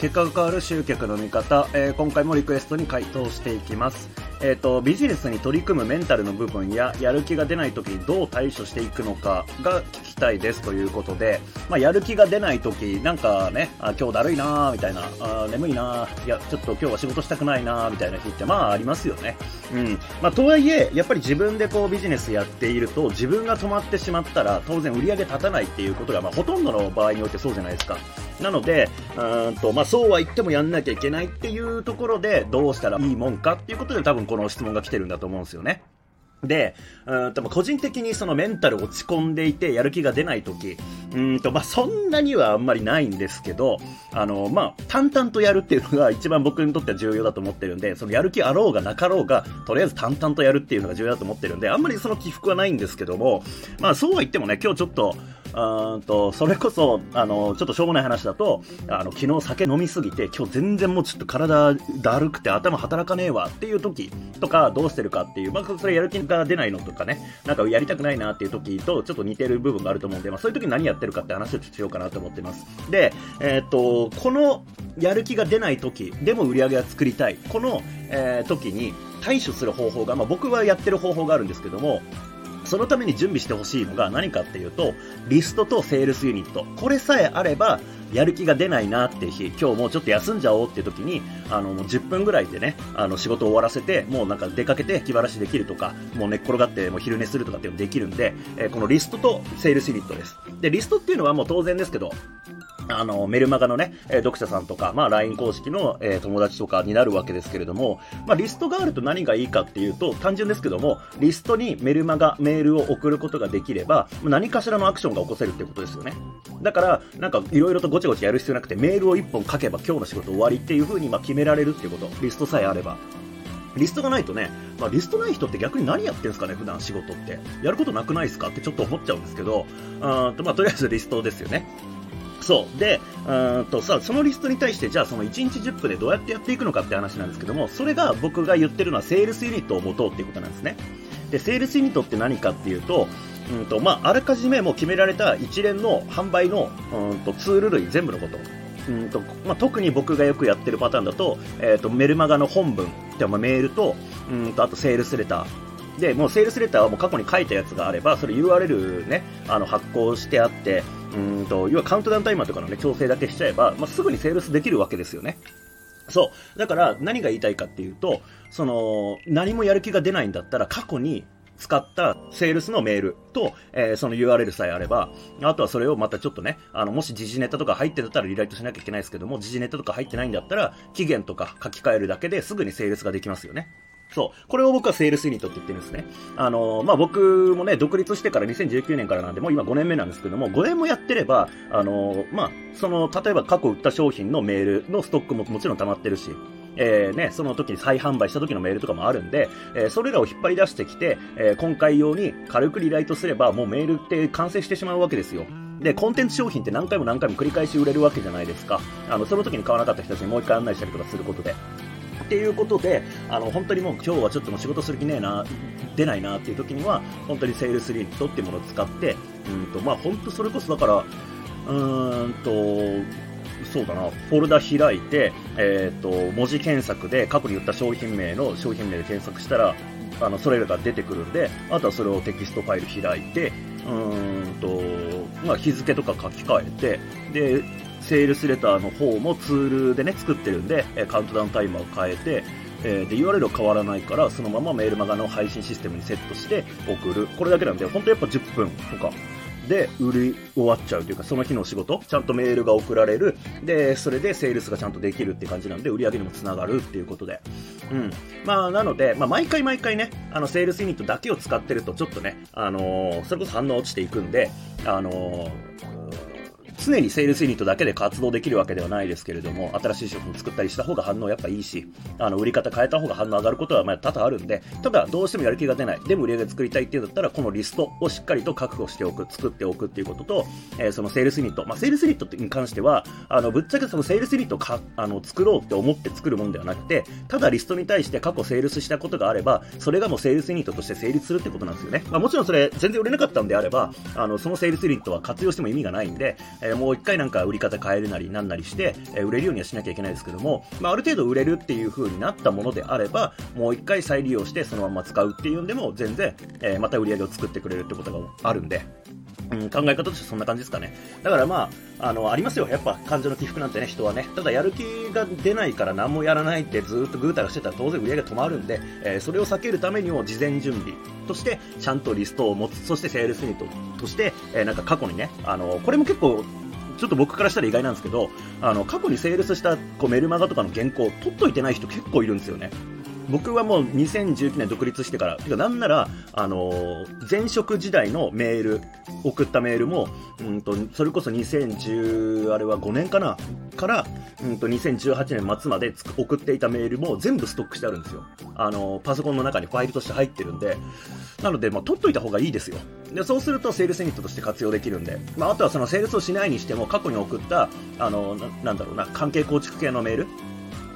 結果が変わる集客の見方、えー、今回もリクエストに回答していきます。えっ、ー、と、ビジネスに取り組むメンタルの部分や、やる気が出ない時にどう対処していくのかが聞きたいですということで、まあ、やる気が出ない時、なんかね、あ今日だるいなーみたいな、あ眠いなーいや、ちょっと今日は仕事したくないなーみたいな日って、まあありますよね。うん。まあ、とはいえ、やっぱり自分でこうビジネスやっていると、自分が止まってしまったら、当然売り上げ立たないっていうことが、まあ、ほとんどの場合においてそうじゃないですか。なので、うんと、まあ、そうは言ってもやんなきゃいけないっていうところで、どうしたらいいもんかっていうことで多分この質問が来てるんだと思うんですよね。で、うんと、個人的にそのメンタル落ち込んでいてやる気が出ない時、うんと、まあ、そんなにはあんまりないんですけど、あの、まあ、淡々とやるっていうのが一番僕にとっては重要だと思ってるんで、そのやる気あろうがなかろうが、とりあえず淡々とやるっていうのが重要だと思ってるんで、あんまりその起伏はないんですけども、まあ、そうは言ってもね、今日ちょっと、うんと、それこそ、あの、ちょっとしょうもない話だと、あの、昨日酒飲みすぎて、今日全然もうちょっと体だるくて頭働かねえわっていう時とか、どうしてるかっていう、まあ、それやる気が出ないのとかね、なんかやりたくないなっていう時と、ちょっと似てる部分があると思うんで、まあ、そういう時何やってるかって話をしようかなと思ってます。で、えー、と、この、やる気が出ない時でも売り上げが作りたい。この、えー、時に対処する方法が、まあ、僕はやってる方法があるんですけども、そのために準備してほしいのが何かっていうと、リストとセールスユニット。これさえあれば、やる気が出ないなっていう日、今日もうちょっと休んじゃおうっていう時に、あの、もう10分ぐらいでね、あの、仕事を終わらせて、もうなんか出かけて気晴らしできるとか、もう寝っ転がってもう昼寝するとかっていうのできるんで、えー、このリストとセールスユニットです。で、リストっていうのはもう当然ですけど、あの、メルマガのね、え読者さんとか、まあ、LINE 公式の、えー、友達とかになるわけですけれども、まあ、リストがあると何がいいかっていうと、単純ですけども、リストにメルマガ、メールを送ることができれば、何かしらのアクションが起こせるってことですよね。だから、なんか、いろいろとごちゃごちゃやる必要なくて、メールを1本書けば今日の仕事終わりっていう風に、まあ、決められるっていうこと。リストさえあれば。リストがないとね、まあ、リストない人って逆に何やってんすかね、普段仕事って。やることなくないですかってちょっと思っちゃうんですけど、あとまあ、とりあえずリストですよね。そう。で、うんとさ、そのリストに対して、じゃあその1日10分でどうやってやっていくのかって話なんですけども、それが僕が言ってるのはセールスユニットを持とうっていうことなんですね。で、セールスユニットって何かっていうと、うんと、まあ、あらかじめもう決められた一連の販売の、うんと、ツール類全部のこと。うんとまあ、特に僕がよくやってるパターンだと,、えーと、メルマガの本文で、まあ、メールとうんとあとセールスレターでもうセールスレターはもう過去に書いたやつがあればそれ URL ねあの発行してあってうんと、要はカウントダウンタイマーとかのね、調整だけしちゃえば、まあ、すぐにセールスできるわけですよね。そう。だから、何が言いたいかっていうと、その、何もやる気が出ないんだったら、過去に使ったセールスのメールと、えー、その URL さえあれば、あとはそれをまたちょっとね、あの、もし時事ネタとか入ってたらリライトしなきゃいけないですけども、時事ネタとか入ってないんだったら、期限とか書き換えるだけですぐにセールスができますよね。そう。これを僕はセールスユニットって言ってるんですね。あの、まあ、僕もね、独立してから2019年からなんで、もう今5年目なんですけども、5年もやってれば、あの、まあ、その、例えば過去売った商品のメールのストックももちろん溜まってるし、えー、ね、その時に再販売した時のメールとかもあるんで、えー、それらを引っ張り出してきて、えー、今回用に軽くリライトすれば、もうメールって完成してしまうわけですよ。で、コンテンツ商品って何回も何回も繰り返し売れるわけじゃないですか。あの、その時に買わなかった人たちにもう一回案内したりとかすることで。っていうことで、あの、本当にもう今日はちょっともう仕事する気ねえな、出ないなっていう時には、本当にセールスユニットっていうものを使って、うんと、まあ本当それこそだから、うーんと、そうだな、フォルダ開いて、えっ、ー、と、文字検索で過去に言った商品名の商品名で検索したら、あの、それらが出てくるんで、あとはそれをテキストファイル開いて、うーんと、まあ、日付とか書き換えて、で、セールスレターの方もツールでね、作ってるんで、えカウントダウンタイマーを変えて、えー、で、URL 変わらないから、そのままメールマガの配信システムにセットして送る。これだけなんで、本当やっぱ10分とかで売り終わっちゃうというか、その日の仕事、ちゃんとメールが送られる。で、それでセールスがちゃんとできるって感じなんで、売り上げにもつながるっていうことで。うん。まあ、なので、まあ、毎回毎回ね、あの、セールスユニットだけを使ってると、ちょっとね、あのー、それこそ反応落ちていくんで、あのー常にセールスユニットだけで活動できるわけではないですけれども、新しい商品作ったりした方が反応やっぱいいし、あの、売り方変えた方が反応上がることはまあ多々あるんで、ただどうしてもやる気が出ない、でも売り上げ作りたいっていうんだったら、このリストをしっかりと確保しておく、作っておくっていうことと、えー、そのセールスユニット、まあ、セールスユニットに関しては、あの、ぶっちゃけそのセールスユニットをか、あの、作ろうって思って作るもんではなくて、ただリストに対して過去セールスしたことがあれば、それがもうセールスユニットとして成立するってことなんですよね。まあ、もちろんそれ全然売れなかったんであれば、あの、そのセールスユニットは活用しても意味がないんで、ええー、もう一回なんか売り方変えるなりなんなりして、えー、売れるようにはしなきゃいけないですけども、まあ、ある程度売れるっていう風になったものであれば、もう一回再利用してそのまま使うっていうんでも全然、えー、また売り上げを作ってくれるってことがあるんで、うん、考え方としてそんな感じですかね。だからまあ、あの、ありますよ。やっぱ感情の起伏なんてね、人はね。ただやる気が出ないから何もやらないってずっとぐうたらしてたら当然売り上げ止まるんで、えー、それを避けるためにも事前準備として、ちゃんとリストを持つ。そしてセールスニートとして、えー、なんか過去にね、あの、これも結構、ちょっと僕からしたら意外なんですけど、あの、過去にセールスしたこうメルマガとかの原稿を取っといてない人結構いるんですよね。僕はもう2019年独立してから、てかなんなら、あのー、前職時代のメール、送ったメールも、うんと、それこそ2010、あれは5年かなから、うんと、2018年末まで送っていたメールも全部ストックしてあるんですよ。あのー、パソコンの中にファイルとして入ってるんで、なので、まあ、取っといた方がいいですよ。で、そうすると、セールスユニットとして活用できるんで、まあ、あとはそのセールスをしないにしても、過去に送った、あのー、なんだろうな、関係構築系のメール、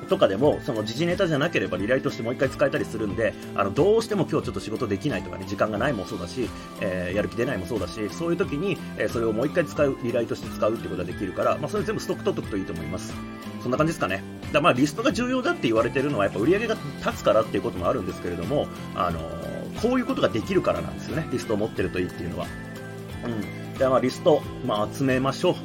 とかでも、その時事ネタじゃなければリライとしてもう一回使えたりするんで、あの、どうしても今日ちょっと仕事できないとかね、時間がないもそうだし、えー、やる気出ないもそうだし、そういう時に、えー、それをもう一回使う、リライとして使うってことができるから、まあ、それ全部ストック取っておくといいと思います。そんな感じですかね。だまあ、リストが重要だって言われてるのは、やっぱ売り上げが立つからっていうこともあるんですけれども、あのー、こういうことができるからなんですよね。リストを持ってるといいっていうのは。うん。で、まあ、リスト、まあ、集めましょ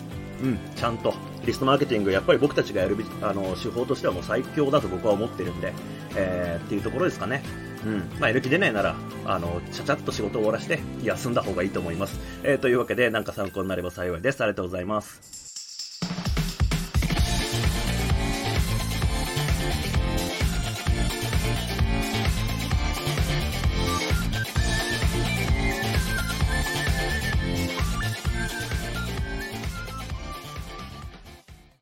う。うん、ちゃんと。リストマーケティング、やっぱり僕たちがやるあの手法としてはもう最強だと僕は思ってるんで、えー、っていうところですかね。うん。まあ、やる気出ないなら、あの、ちゃちゃっと仕事を終わらして、休んだ方がいいと思います。えー、というわけで、なんか参考になれば幸いです。ありがとうございます。